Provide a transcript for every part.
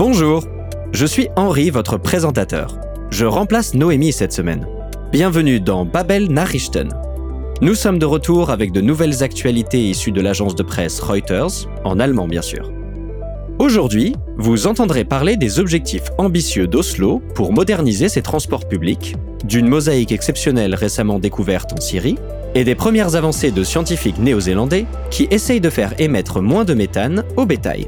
Bonjour, je suis Henri, votre présentateur. Je remplace Noémie cette semaine. Bienvenue dans Babel Nachrichten. Nous sommes de retour avec de nouvelles actualités issues de l'agence de presse Reuters, en allemand bien sûr. Aujourd'hui, vous entendrez parler des objectifs ambitieux d'Oslo pour moderniser ses transports publics, d'une mosaïque exceptionnelle récemment découverte en Syrie, et des premières avancées de scientifiques néo-zélandais qui essayent de faire émettre moins de méthane au bétail.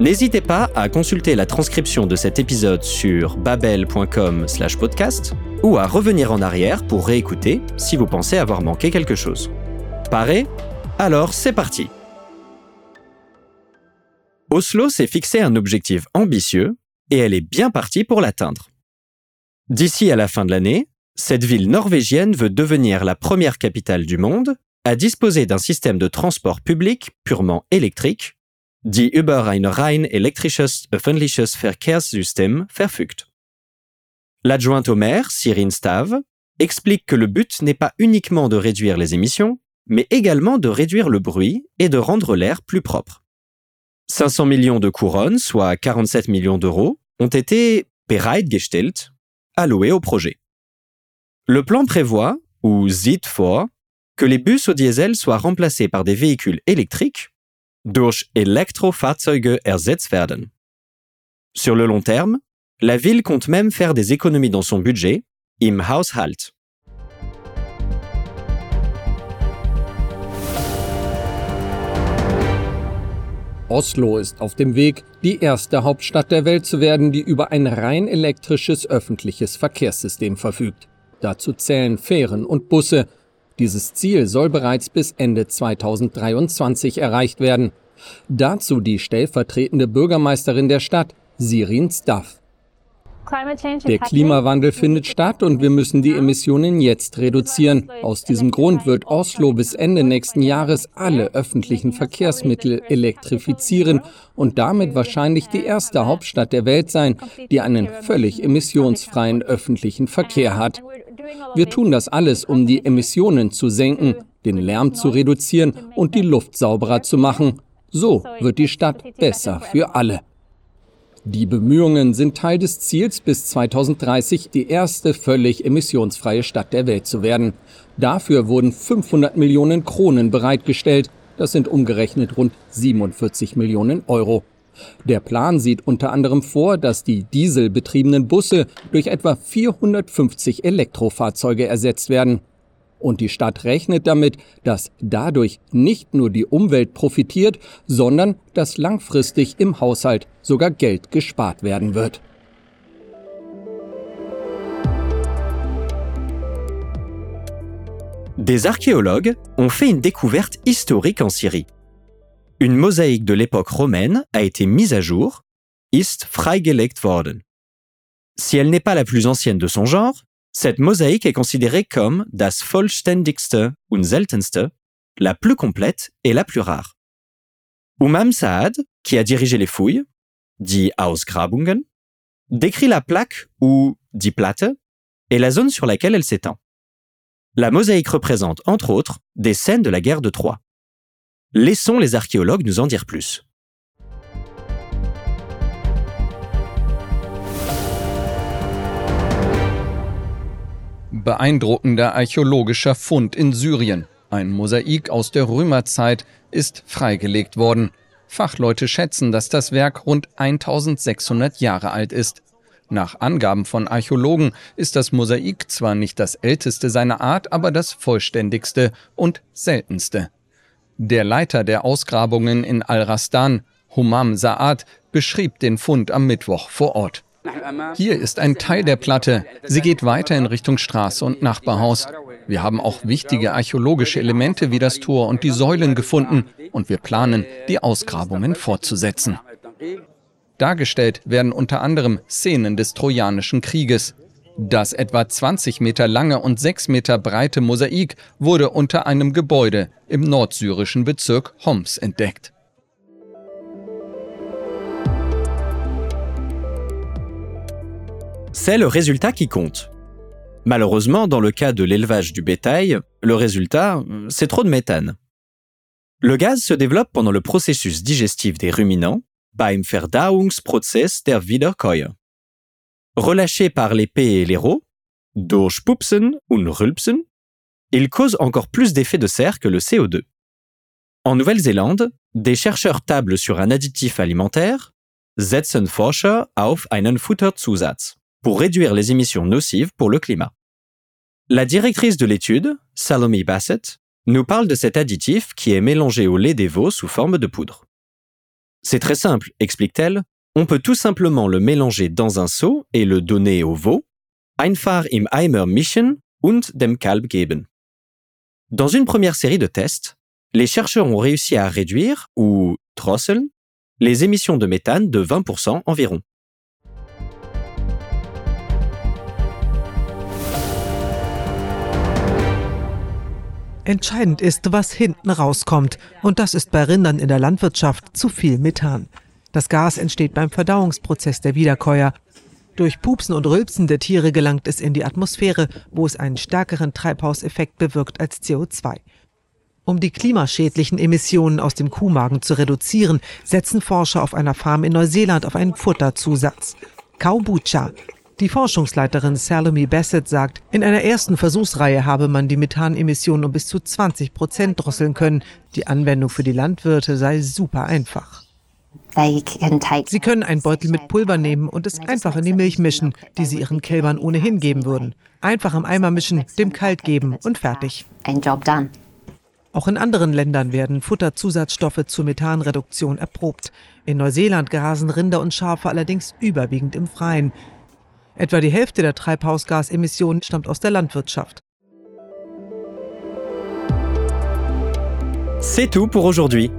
N'hésitez pas à consulter la transcription de cet épisode sur babel.com/podcast ou à revenir en arrière pour réécouter si vous pensez avoir manqué quelque chose. Paré? Alors c'est parti. Oslo s'est fixé un objectif ambitieux et elle est bien partie pour l'atteindre. D'ici à la fin de l'année, cette ville norvégienne veut devenir la première capitale du monde à disposer d'un système de transport public purement électrique die über ein rein elektrisches öffentliches Verkehrssystem verfügt. L'adjointe au maire, Cyrine Stave, explique que le but n'est pas uniquement de réduire les émissions, mais également de réduire le bruit et de rendre l'air plus propre. 500 millions de couronnes, soit 47 millions d'euros, ont été bereitgestellt, alloués au projet. Le plan prévoit, ou sieht vor, que les bus au diesel soient remplacés par des véhicules électriques durch Elektrofahrzeuge ersetzt werden. Sur le long terme, la ville compte même faire des économies dans son budget, im Haushalt. Oslo ist auf dem Weg, die erste Hauptstadt der Welt zu werden, die über ein rein elektrisches öffentliches Verkehrssystem verfügt. Dazu zählen Fähren und Busse, dieses Ziel soll bereits bis Ende 2023 erreicht werden. Dazu die stellvertretende Bürgermeisterin der Stadt, Sirin Staff. Der Klimawandel findet statt und wir müssen die Emissionen jetzt reduzieren. Aus diesem Grund wird Oslo bis Ende nächsten Jahres alle öffentlichen Verkehrsmittel elektrifizieren und damit wahrscheinlich die erste Hauptstadt der Welt sein, die einen völlig emissionsfreien öffentlichen Verkehr hat. Wir tun das alles, um die Emissionen zu senken, den Lärm zu reduzieren und die Luft sauberer zu machen. So wird die Stadt besser für alle. Die Bemühungen sind Teil des Ziels, bis 2030 die erste völlig emissionsfreie Stadt der Welt zu werden. Dafür wurden 500 Millionen Kronen bereitgestellt. Das sind umgerechnet rund 47 Millionen Euro. Der Plan sieht unter anderem vor, dass die dieselbetriebenen Busse durch etwa 450 Elektrofahrzeuge ersetzt werden. Und die Stadt rechnet damit, dass dadurch nicht nur die Umwelt profitiert, sondern dass langfristig im Haushalt sogar Geld gespart werden wird. Des archéologues ont fait une découverte historique en Syrie. Une mosaïque de l'époque romaine a été mise à jour, ist freigelegt worden. Si elle n'est pas la plus ancienne de son genre, cette mosaïque est considérée comme das vollständigste und seltenste, la plus complète et la plus rare. Oumam Saad, qui a dirigé les fouilles, dit Ausgrabungen, décrit la plaque ou die Platte et la zone sur laquelle elle s'étend. La mosaïque représente, entre autres, des scènes de la guerre de Troie. Laissons les archéologues nous en dire plus. Beeindruckender archäologischer Fund in Syrien. Ein Mosaik aus der Römerzeit ist freigelegt worden. Fachleute schätzen, dass das Werk rund 1600 Jahre alt ist. Nach Angaben von Archäologen ist das Mosaik zwar nicht das älteste seiner Art, aber das vollständigste und seltenste. Der Leiter der Ausgrabungen in Al-Rastan, Humam Saad, beschrieb den Fund am Mittwoch vor Ort. Hier ist ein Teil der Platte. Sie geht weiter in Richtung Straße und Nachbarhaus. Wir haben auch wichtige archäologische Elemente wie das Tor und die Säulen gefunden und wir planen, die Ausgrabungen fortzusetzen. Dargestellt werden unter anderem Szenen des Trojanischen Krieges. Das etwa 20 Meter lange und 6 Meter breite Mosaik wurde unter einem Gebäude im nordsyrischen Bezirk Homs entdeckt. C'est le résultat qui compte. Malheureusement, dans le cas de l'élevage du bétail, le résultat, c'est trop de méthane. Le gaz se développe pendant le processus digestif des ruminants beim Verdauungsprozess der Wiederkäuer. Relâchés par P et les Rho, durch Pupsen und Rülpsen, ils causent encore plus d'effets de serre que le CO2. En Nouvelle-Zélande, des chercheurs tablent sur un additif alimentaire, setzen Forscher auf einen Futterzusatz, pour réduire les émissions nocives pour le climat. La directrice de l'étude, Salome Bassett, nous parle de cet additif qui est mélangé au lait des veaux sous forme de poudre. C'est très simple, explique-t-elle. On peut tout simplement le mélanger dans un seau et le donner au veau, einfach im Eimer mischen und dem Kalb geben. Dans une première série de tests, les chercheurs ont réussi à réduire, ou drosseln, les émissions de méthane de 20% environ. Entscheidend ist, was hinten rauskommt. Und das ist bei Rindern in der Landwirtschaft zu viel Methan. Das Gas entsteht beim Verdauungsprozess der Wiederkäuer. Durch Pupsen und Rülpsen der Tiere gelangt es in die Atmosphäre, wo es einen stärkeren Treibhauseffekt bewirkt als CO2. Um die klimaschädlichen Emissionen aus dem Kuhmagen zu reduzieren, setzen Forscher auf einer Farm in Neuseeland auf einen Futterzusatz. Kaubucha, die Forschungsleiterin Salome Bassett sagt, in einer ersten Versuchsreihe habe man die Methanemissionen um bis zu 20 Prozent drosseln können. Die Anwendung für die Landwirte sei super einfach. Sie können einen Beutel mit Pulver nehmen und es einfach in die Milch mischen, die sie ihren Kälbern ohnehin geben würden. Einfach im Eimer mischen, dem kalt geben und fertig. Auch in anderen Ländern werden Futterzusatzstoffe zur Methanreduktion erprobt. In Neuseeland grasen Rinder und Schafe allerdings überwiegend im Freien. Etwa die Hälfte der Treibhausgasemissionen stammt aus der Landwirtschaft. C'est tout pour aujourd'hui.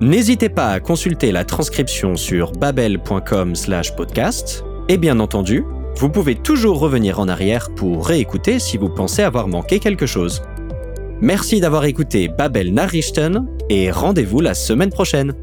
N'hésitez pas à consulter la transcription sur babel.com/podcast et bien entendu, vous pouvez toujours revenir en arrière pour réécouter si vous pensez avoir manqué quelque chose. Merci d'avoir écouté Babel Nachrichten et rendez-vous la semaine prochaine.